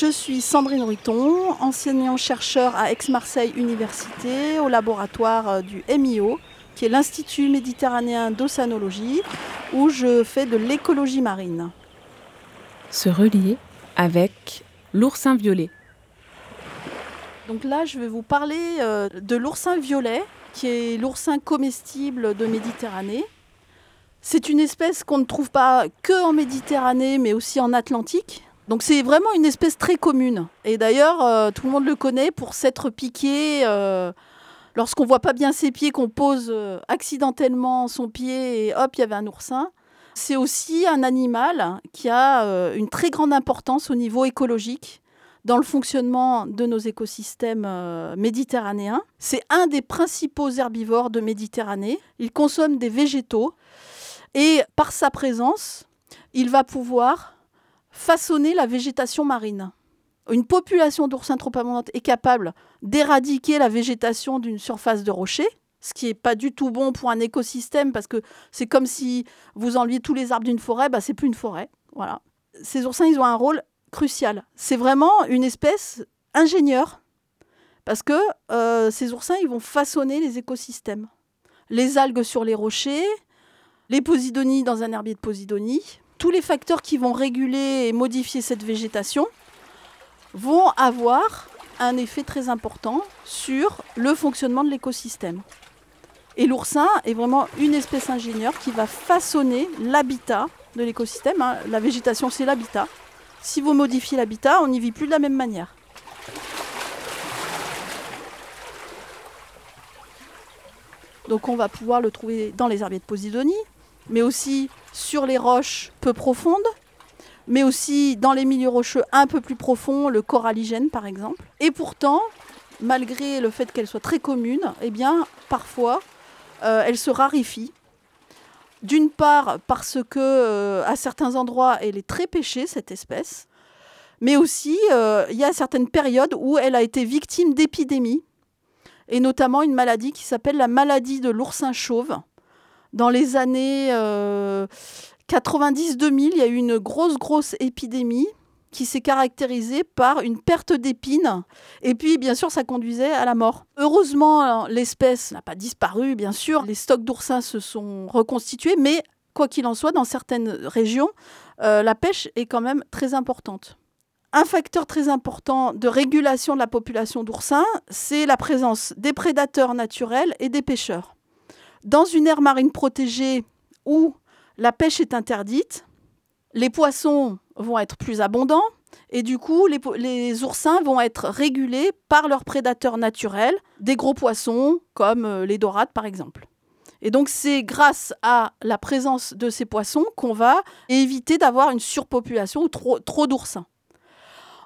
Je suis Sandrine Ruiton, enseignant-chercheur à Aix-Marseille Université au laboratoire euh, du MIO, qui est l'Institut méditerranéen d'océanologie, où je fais de l'écologie marine. Se relier avec l'oursin violet. Donc là, je vais vous parler euh, de l'oursin violet, qui est l'oursin comestible de Méditerranée. C'est une espèce qu'on ne trouve pas que en Méditerranée, mais aussi en Atlantique. Donc c'est vraiment une espèce très commune. Et d'ailleurs, euh, tout le monde le connaît pour s'être piqué. Euh, lorsqu'on voit pas bien ses pieds, qu'on pose euh, accidentellement son pied et hop, il y avait un oursin. C'est aussi un animal qui a une très grande importance au niveau écologique dans le fonctionnement de nos écosystèmes méditerranéens. C'est un des principaux herbivores de Méditerranée. Il consomme des végétaux et par sa présence, il va pouvoir façonner la végétation marine. Une population d'oursins trop abondante est capable d'éradiquer la végétation d'une surface de rocher, ce qui n'est pas du tout bon pour un écosystème parce que c'est comme si vous enleviez tous les arbres d'une forêt, bah, c'est plus une forêt. Voilà. Ces oursins, ils ont un rôle crucial. C'est vraiment une espèce ingénieure parce que euh, ces oursins, ils vont façonner les écosystèmes. Les algues sur les rochers, les posidonies dans un herbier de posidonie, tous les facteurs qui vont réguler et modifier cette végétation vont avoir un effet très important sur le fonctionnement de l'écosystème. Et l'oursin est vraiment une espèce ingénieure qui va façonner l'habitat de l'écosystème. Hein. La végétation, c'est l'habitat. Si vous modifiez l'habitat, on n'y vit plus de la même manière. Donc on va pouvoir le trouver dans les herbiers de Posidonie, mais aussi sur les roches peu profondes, mais aussi dans les milieux rocheux un peu plus profonds, le coralligène par exemple. Et pourtant, malgré le fait qu'elle soit très commune, eh parfois, euh, elle se raréfie. D'une part parce que euh, à certains endroits, elle est très pêchée cette espèce, mais aussi euh, il y a certaines périodes où elle a été victime d'épidémies, et notamment une maladie qui s'appelle la maladie de l'oursin chauve, dans les années 90-2000, euh, il y a eu une grosse, grosse épidémie qui s'est caractérisée par une perte d'épines. Et puis, bien sûr, ça conduisait à la mort. Heureusement, l'espèce n'a pas disparu, bien sûr. Les stocks d'oursins se sont reconstitués, mais quoi qu'il en soit, dans certaines régions, euh, la pêche est quand même très importante. Un facteur très important de régulation de la population d'oursins, c'est la présence des prédateurs naturels et des pêcheurs. Dans une aire marine protégée où la pêche est interdite, les poissons vont être plus abondants et du coup, les, oursins vont être régulés par leurs prédateurs naturels, des gros poissons comme euh, les dorades par exemple. Et donc c'est grâce à la présence de ces poissons qu'on va éviter d'avoir une surpopulation ou trop, d'oursins.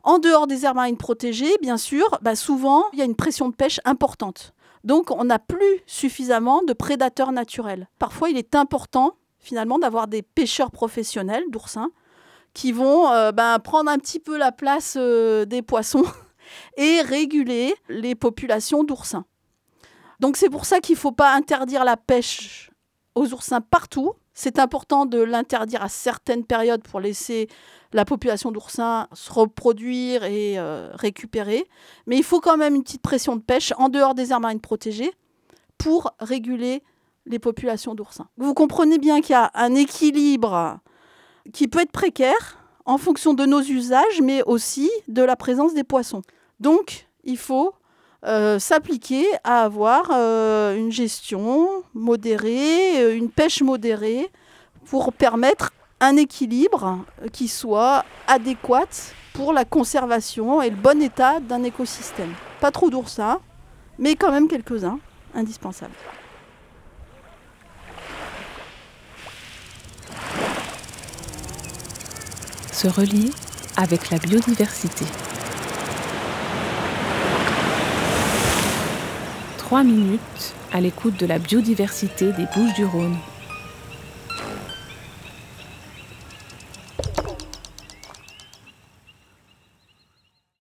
En dehors des aires marines protégées, bien sûr, bah, souvent il y a une pression de pêche importante. Donc on n'a plus suffisamment de prédateurs naturels. Parfois il est important finalement d'avoir des pêcheurs professionnels d'oursins qui vont euh, ben, prendre un petit peu la place euh, des poissons et réguler les populations d'oursins. Donc c'est pour ça qu'il ne faut pas interdire la pêche aux oursins partout. C'est important de l'interdire à certaines périodes pour laisser la population d'oursins se reproduire et euh, récupérer. Mais il faut quand même une petite pression de pêche en dehors des aires marines protégées pour réguler les populations d'oursins. Vous comprenez bien qu'il y a un équilibre qui peut être précaire en fonction de nos usages, mais aussi de la présence des poissons. Donc, il faut euh, s'appliquer à avoir euh, une gestion modérée, une pêche modérée, pour permettre un équilibre qui soit adéquat pour la conservation et le bon état d'un écosystème. Pas trop d'oursins, mais quand même quelques-uns indispensables. se relier avec la biodiversité. Trois minutes à l'écoute de la biodiversité des Bouches du Rhône.